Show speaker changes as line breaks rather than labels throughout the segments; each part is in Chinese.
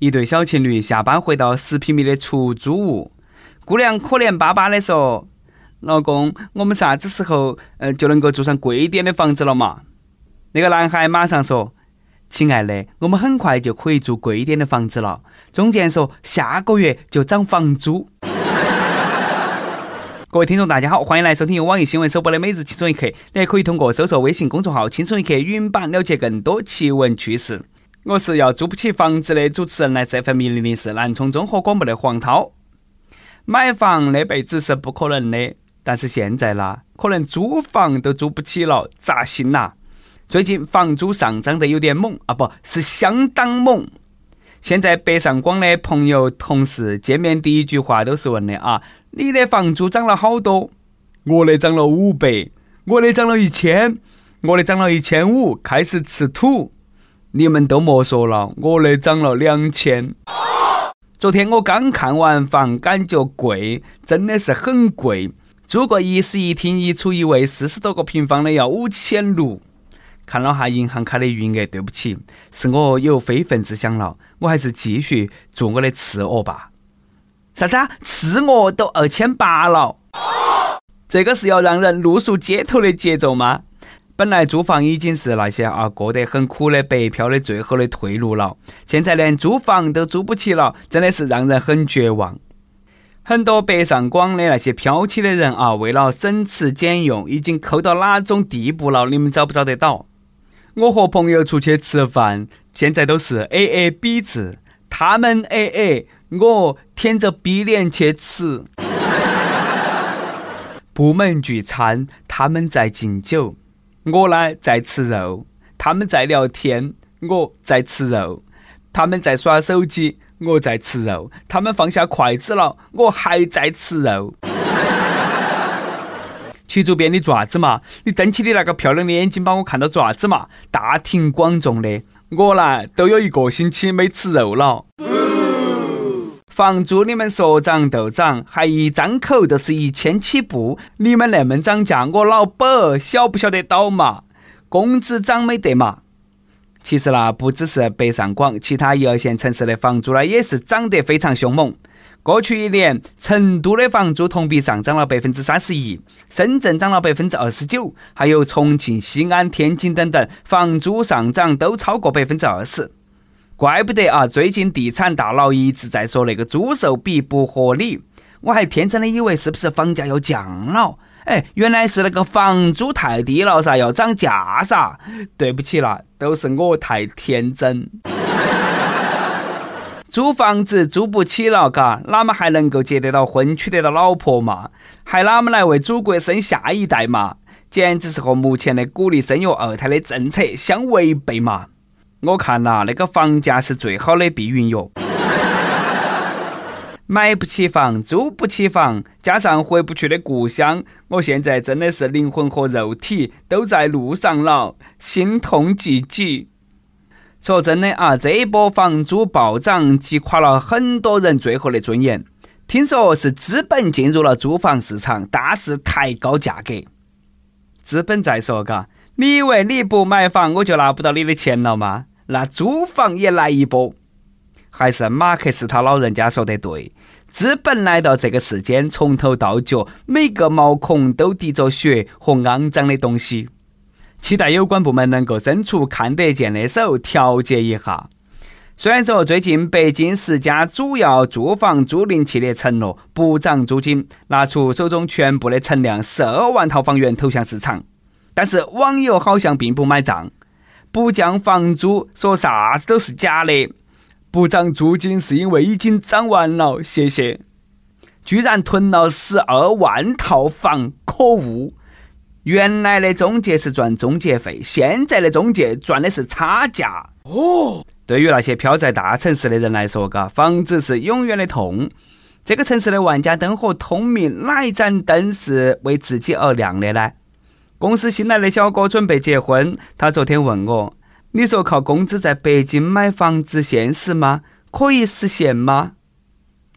一对小情侣下班回到十平米的出租屋，姑娘可怜巴巴的说：“老公，我们啥子时候呃就能够住上贵一点的房子了嘛？”那个男孩马上说：“亲爱的，我们很快就可以住贵一点的房子了。”中介说：“下个月就涨房租。” 各位听众，大家好，欢迎来收听由网易新闻首播的《每日轻松一刻》。你还可以通过搜索微信公众号“轻松一刻”语音版了解更多奇闻趣事。我是要租不起房子的主持人，来自 FM 零零四南充综合广播的黄涛。买房那辈子是不可能的，但是现在啦，可能租房都租不起了，扎心呐！最近房租上涨的有点猛啊，不是相当猛。现在北上广的朋友同事见面第一句话都是问的啊。你的房租涨了好多，我的涨了五百，我的涨了一千，我的涨了一千五，开始吃土。你们都莫说了，我的涨了两千。昨天我刚看完房，感觉贵，真的是很贵。租个一室一厅一厨一卫四十多个平方的要五千六。看了下银行卡的余额，对不起，是我有非分之想了，我还是继续做我的次卧吧。啥子啊？次卧都二千八了，这个是要让人露宿街头的节奏吗？本来租房已经是那些啊过得很苦的北漂的最后的退路了，现在连租房都租不起了，真的是让人很绝望。很多北上广的那些漂起的人啊，为了省吃俭用，已经抠到哪种地步了？你们找不找得到？我和朋友出去吃饭，现在都是 A A B 制，他们 A A。我舔着逼脸去吃，部门聚餐，他们在敬酒，我呢在吃肉，他们在聊天，我在吃肉，他们在耍手机，我在吃肉，他们放下筷子了，我还在吃肉。曲主编，你做啥子嘛？你瞪起你那个漂亮的眼睛，把我看到做啥子嘛？大庭广众的，我呢都有一个星期没吃肉了。房租你们说涨就涨，还一张口都是一千起步。你们那么涨价，我老板晓不晓得到嘛？工资涨没得嘛？其实啦，不只是北上广，其他一二线城市的房租呢，也是涨得非常凶猛。过去一年，成都的房租同比上涨了百分之三十一，深圳涨了百分之二十九，还有重庆、西安、天津等等，房租上涨都超过百分之二十。怪不得啊！最近地产大佬一直在说那个租售比不合理，我还天真的以为是不是房价要降了？哎，原来是那个房租太低了噻，要涨价噻！对不起啦，都是我太天真。租房子租不起了，嘎，哪么还能够结得到婚、娶得到老婆嘛？还哪么来为祖国生下一代嘛？简直是和目前的鼓励生育二胎的政策相违背嘛！我看呐，那个房价是最好的避孕药。买不起房，租不起房，加上回不去的故乡，我现在真的是灵魂和肉体都在路上了，心痛极极。说真的啊，这一波房租暴涨，击垮了很多人最后的尊严。听说是资本进入了租房市场，大肆抬高价格。资本在说，嘎。你以为你不买房我就拿不到你的钱了吗？那租房也来一波。还是马克思他老人家说的对，资本来到这个世间，从头到脚每个毛孔都滴着血和肮脏的东西。期待有关部门能够伸出看得见的手调节一下。虽然说最近北京十家主要住房租赁企业承诺不涨租金，拿出手中全部的存量十二万套房源投向市场。但是网友好像并不买账，不降房租说啥子都是假的，不涨租金是因为已经涨完了，谢谢。居然囤了十二万套房，可恶！原来的中介是赚中介费，现在的中介赚的是差价。哦，对于那些漂在大城市的人来说，嘎，房子是永远的痛。这个城市的万家灯火通明，哪一盏灯是为自己而亮的呢？公司新来的小哥准备结婚，他昨天问我：“你说靠工资在北京买房子现实吗？可以实现吗？”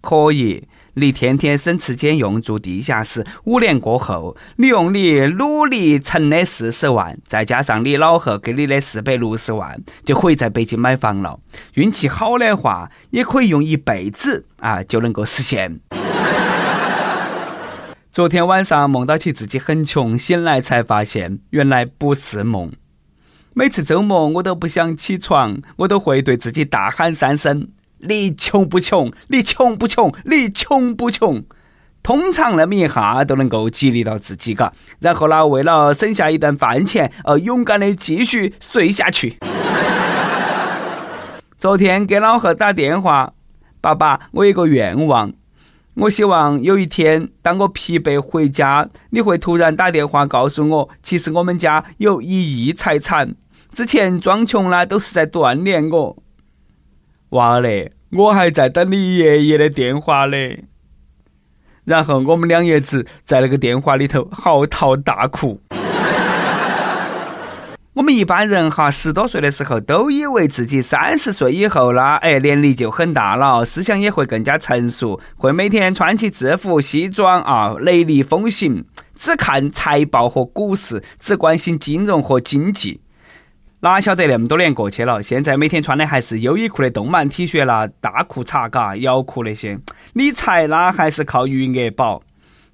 可以，你天天省吃俭用住地下室，五年过后，你用你努力存的四十万，再加上你老贺给你的四百六十万，就可以在北京买房了。运气好的话，也可以用一辈子啊就能够实现。昨天晚上梦到起自己很穷，醒来才发现原来不是梦。每次周末我都不想起床，我都会对自己大喊三声。你穷不穷？你穷不穷？你穷不穷？通常那么一下都能够激励到自己，嘎。然后呢，为了省下一顿饭钱，呃，勇敢的继续睡下去。昨天给老何打电话，爸爸，我有个愿望，我希望有一天，当我疲惫回家，你会突然打电话告诉我，其实我们家有一亿财产，之前装穷呢，都是在锻炼我。娃嘞，我还在等你爷爷的电话嘞。然后我们两爷子在那个电话里头嚎啕大哭。我们一般人哈，十多岁的时候都以为自己三十岁以后啦，哎，年龄就很大了，思想也会更加成熟，会每天穿起制服西装啊，雷厉风行，只看财报和股市，只关心金融和经济。哪晓得那么多年过去了，现在每天穿的还是优衣库的动漫 T 恤啦、大裤衩、嘎摇裤那些。理财那还是靠余额宝。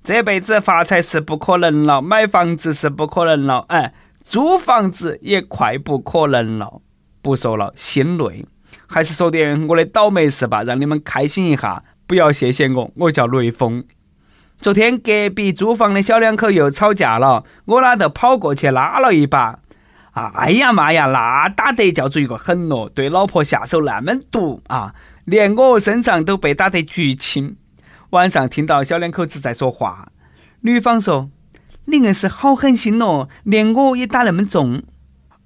这辈子发财是不可能了，买房子是不可能了，哎，租房子也快不可能了。不说了，心累。还是说点我的倒霉事吧，让你们开心一下。不要谢谢我，我叫雷锋。昨天隔壁租房的小两口又吵架了，我呢就跑过去拉了一把。哎呀妈呀，那打得叫做一个狠咯！对老婆下手那么毒啊，连我身上都被打得巨青。晚上听到小两口子在说话，女方说：“你硬是好狠心哦，连我也打那么重。”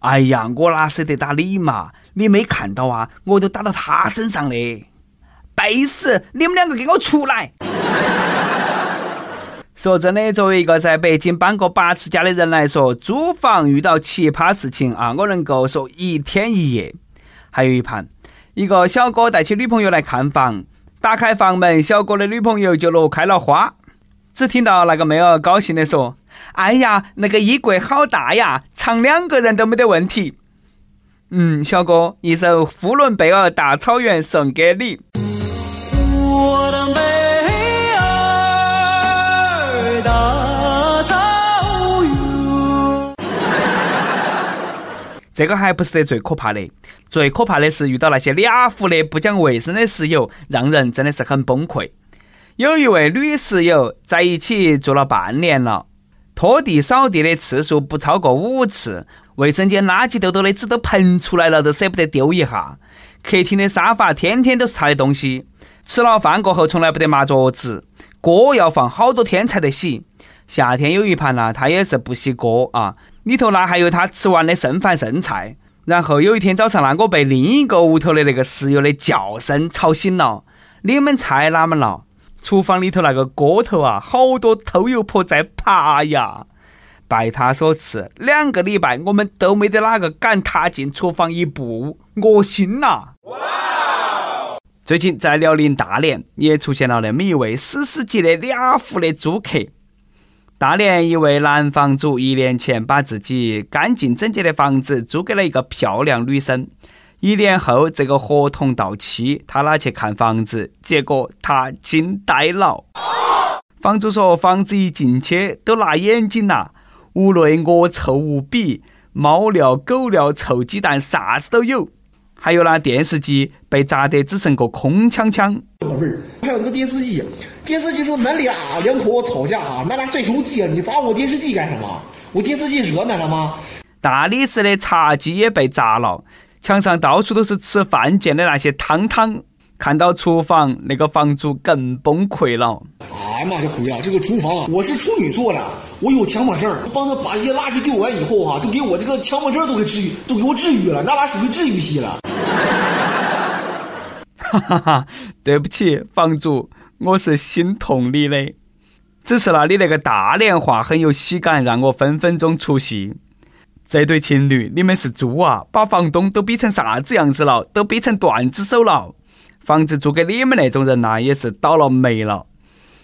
哎呀，我哪舍得打你嘛？你没看到啊？我都打到他身上嘞！背死！你们两个给我出来！说真的，作为一个在北京搬过八次家的人来说，租房遇到奇葩事情啊，我能够说一天一夜。还有一盘，一个小哥带起女朋友来看房，打开房门，小哥的女朋友就乐开了花。只听到那个妹儿高兴地说：“哎呀，那个衣柜好大呀，藏两个人都没得问题。”嗯，小哥，一首《呼伦贝尔大草原》送给你。我的美。这个还不是最可怕的，最可怕的是遇到那些俩胡的不讲卫生的室友，让人真的是很崩溃。有一位女室友在一起住了半年了，拖地扫地的次数不超过五次，卫生间垃圾兜兜的纸都喷出来了，都舍不得丢一下。客厅的沙发天天都是他的东西，吃了饭过后从来不得抹桌子，锅要放好多天才得洗。夏天有一盘呢，他也是不洗锅啊。里头呢还有他吃完的剩饭剩菜，然后有一天早上呢，我被另一个屋头的那个室友的叫声吵醒了。你们猜哪么了？厨房里头那个锅头啊，好多偷油婆在爬呀！拜他所赐，两个礼拜我们都没得哪个敢踏进厨房一步，恶心呐！最近在辽宁大连也出现了那么一位史诗级的俩户的租客。大连一位男房主一年前把自己干净整洁的房子租给了一个漂亮女生。一年后，这个合同到期，他拿去看房子，结果他惊呆了。房主说：“房子一进去都辣眼睛呐，屋内恶臭无比，猫尿、狗尿、臭鸡蛋，啥子都有。”还有那电视机被砸得只剩个空腔腔。
还有那个电视机，电视机说恁俩两口子吵架哈，恁俩摔手机了，你砸我电视机干什么？我电视机惹恁了吗？
大理石的茶几也被砸了，墙上到处都是吃饭溅的那些汤汤。看到厨房，那个房主更崩溃了。
哎呀妈，这回了，这个厨房啊，我是处女座的，我有强迫症，帮他把这些垃圾丢完以后哈，都给我这个强迫症都给治愈，都给我治愈了，那俩属于治愈系了。
哈哈哈，对不起，房主，我是心痛你的，只是那里那个大连话很有喜感，让我分分钟出戏。这对情侣，你们是猪啊？把房东都逼成啥子样子了？都逼成段子手了？房子租给你们那种人呐，也是倒了霉了。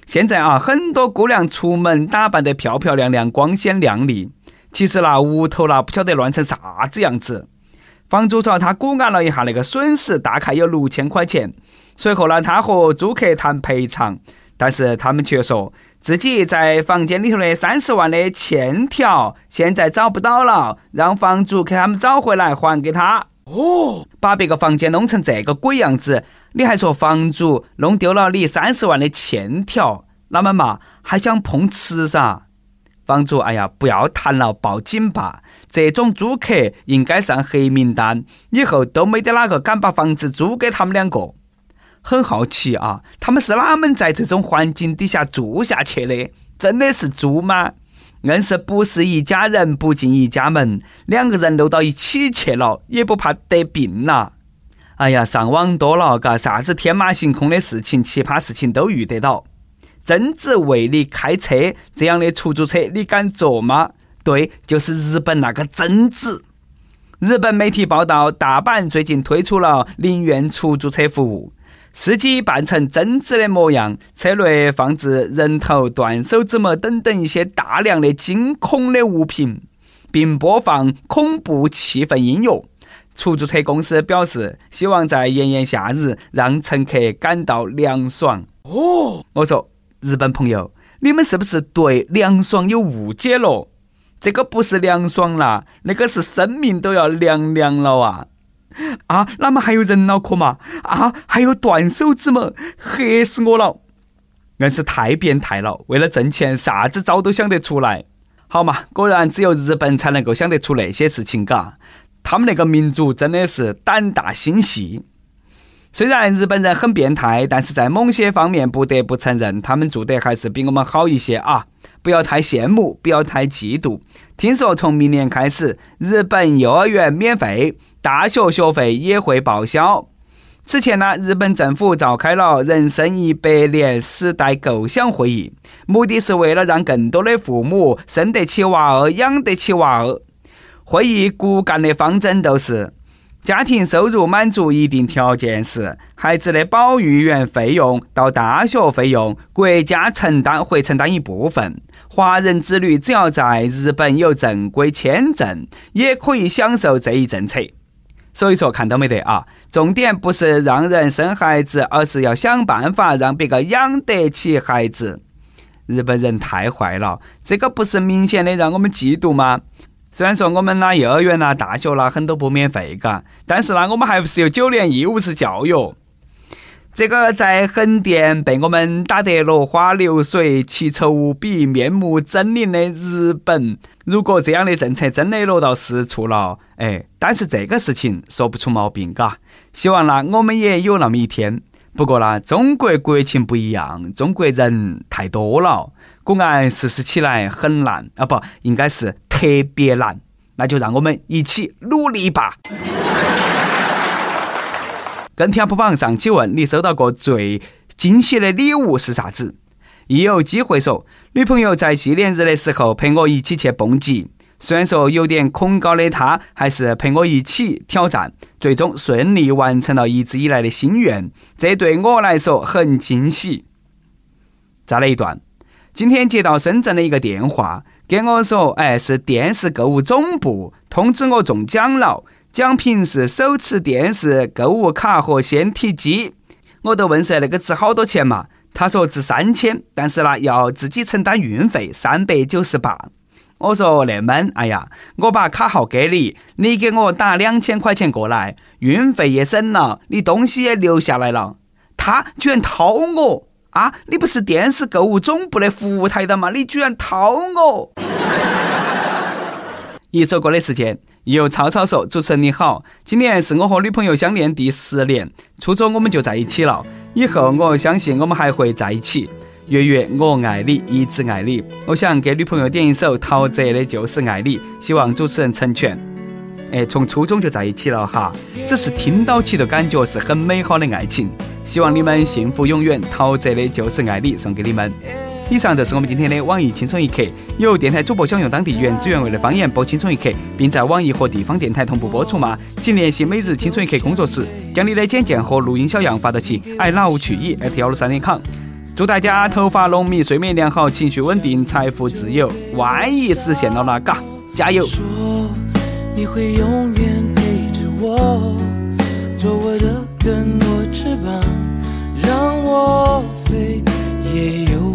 现在啊，很多姑娘出门打扮得漂漂亮亮、光鲜亮丽，其实那屋头那不晓得乱成啥子样子。房主说他估按了一下那个损失，大概有六千块钱。随后呢，他和租客谈赔偿，但是他们却说自己在房间里头的三十万的欠条现在找不到了，让房主给他们找回来还给他。哦，把别个房间弄成这个鬼样子，你还说房主弄丢了你三十万的欠条？那么嘛，还想碰瓷噻？房主，哎呀，不要谈了，报警吧！这种租客应该上黑名单，以后都没得哪个敢把房子租给他们两个。很好奇啊，他们是哪们在这种环境底下住下去的？真的是猪吗？硬是不是一家人不进一家门，两个人搂到一起去了，也不怕得病呐？哎呀，上网多了，嘎，啥子天马行空的事情、奇葩事情都遇得到。贞子为你开车这样的出租车，你敢坐吗？对，就是日本那个贞子。日本媒体报道，大阪最近推出了零元出租车服务，司机扮成贞子的模样，车内放置人头、断手指模等等一些大量的惊恐的物品，并播放恐怖气氛音乐。出租车公司表示，希望在炎炎夏日让乘客感到凉爽。哦，我说。日本朋友，你们是不是对凉爽有误解了？这个不是凉爽啦，那个是生命都要凉凉了啊！啊，那么还有人脑壳嘛？啊，还有断手指嘛？吓死我了！硬是太变态了，为了挣钱，啥子招都想得出来。好嘛，果然只有日本才能够想得出那些事情，嘎！他们那个民族真的是胆大心细。虽然日本人很变态，但是在某些方面不得不承认，他们做得还是比我们好一些啊！不要太羡慕，不要太嫉妒。听说从明年开始，日本幼儿园免费，大学学费也会报销。此前呢，日本政府召开了“人生一百年时代构想会议”，目的是为了让更多的父母生得起娃儿、养得起娃儿。会议骨干的方针都是。家庭收入满足一定条件时，孩子的保育员费用到大学费用，国家承担会承担一部分。华人子女只要在日本有正规签证，也可以享受这一政策。所以说，看到没得啊？重点不是让人生孩子，而是要想办法让别个养得起孩子。日本人太坏了，这个不是明显的让我们嫉妒吗？虽然说我们那幼儿园啦、大学啦很多不免费，嘎，但是呢，我们还不是有九年义务制教育。这个在横店被我们打得落花流水、奇丑无比、面目狰狞的日本，如果这样的政策真的落到实处了，哎，但是这个事情说不出毛病，嘎。希望呢，我们也有那么一天。不过呢，中国国情不一样，中国人太多了，果然实施起来很难啊，不应该是。特别难，那就让我们一起努力吧。跟帖榜上期问你收到过最惊喜的礼物是啥子？一有机会说，女朋友在纪念日的时候陪我一起去蹦极，虽然说有点恐高的她，还是陪我一起挑战，最终顺利完成了一直以来的心愿，这对我来说很惊喜。再来一段，今天接到深圳的一个电话。给我说，哎，是电视购物总部通知我中奖了，奖品是手持电视购物卡和纤体机。我都问噻，那个值好多钱嘛？他说值三千，但是呢要自己承担运费三百九十八。我说那么，哎呀，我把卡号给你，你给我打两千块钱过来，运费也省了，你东西也留下来了。他居然掏我！啊！你不是电视购物总部的服务台的吗？你居然掏我！一首歌的时间，由超超说：“主持人你好，今年是我和女朋友相恋第十年，初中我们就在一起了。以后我相信我们还会在一起。月月，我爱你，一直爱你。我想给女朋友点一首陶喆的《就是爱你》，希望主持人成全。”哎，从初中就在一起了哈，只是听到起的感觉是很美好的爱情，希望你们幸福永远。陶喆的就是爱你，送给你们。以上就是我们今天的网易轻松一刻，有电台主播想用当地原汁原味的方言播轻松一刻，并在网易和地方电台同步播出吗？请联系每日轻松一刻工作室，将你的简介和录音小样发到其 i love 曲艺 at 幺六三点 com。祝大家头发浓密，睡眠良好，情绪稳定，财富自由。万一实现了呢？嘎，加油！
你会永远陪着我，做我的更多翅膀，让我飞，也有。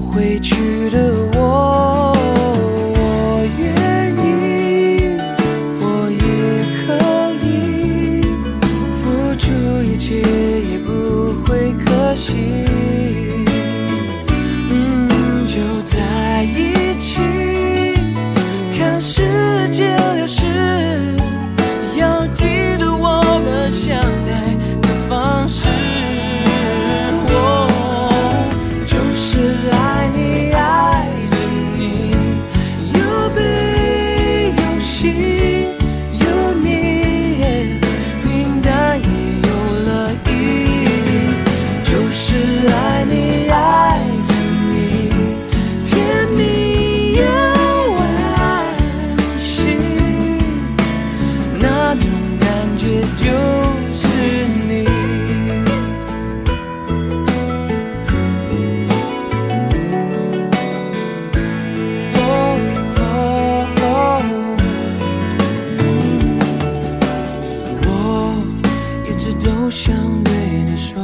我想对你说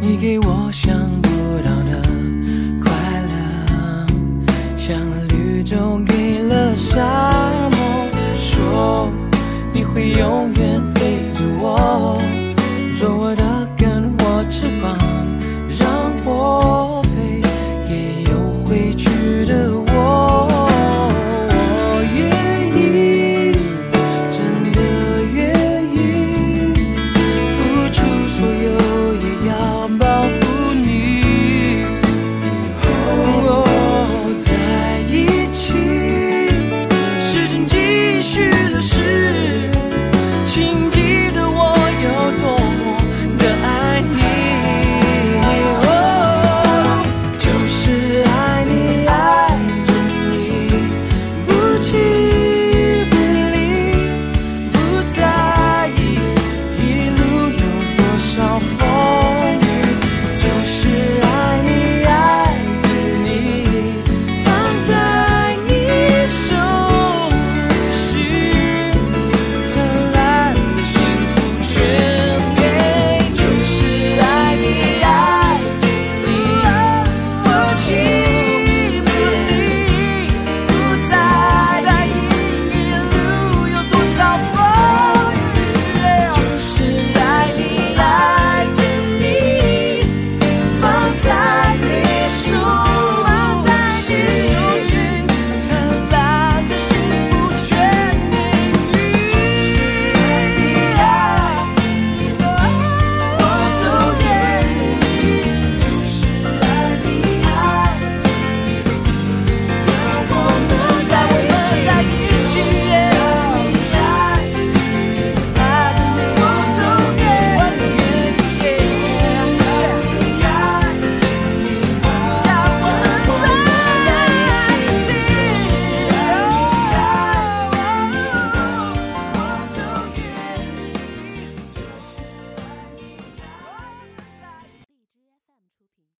你给我想不到的快乐。像绿洲给了沙